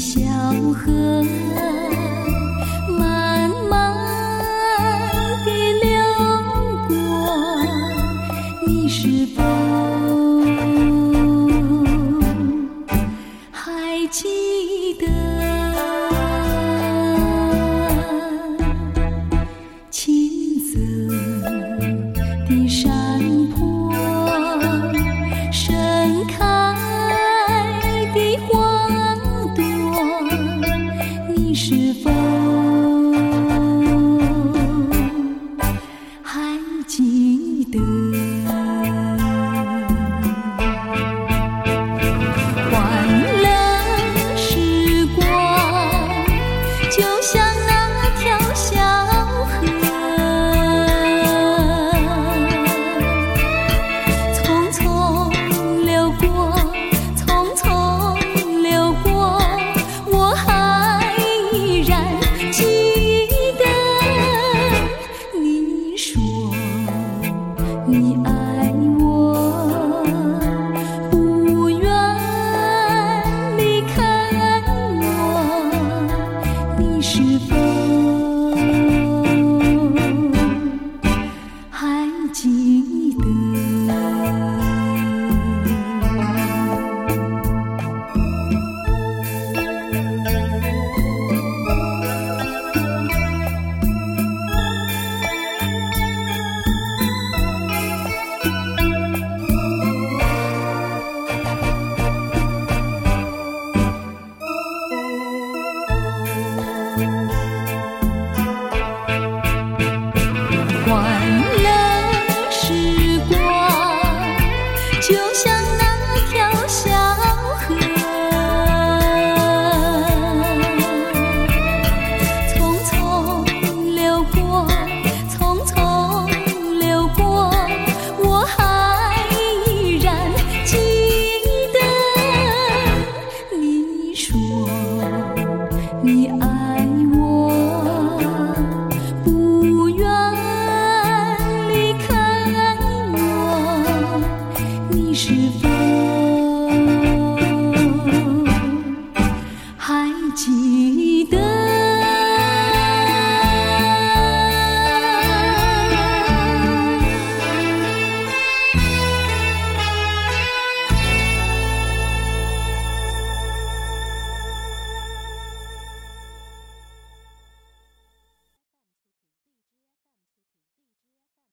小河是否你。我你爱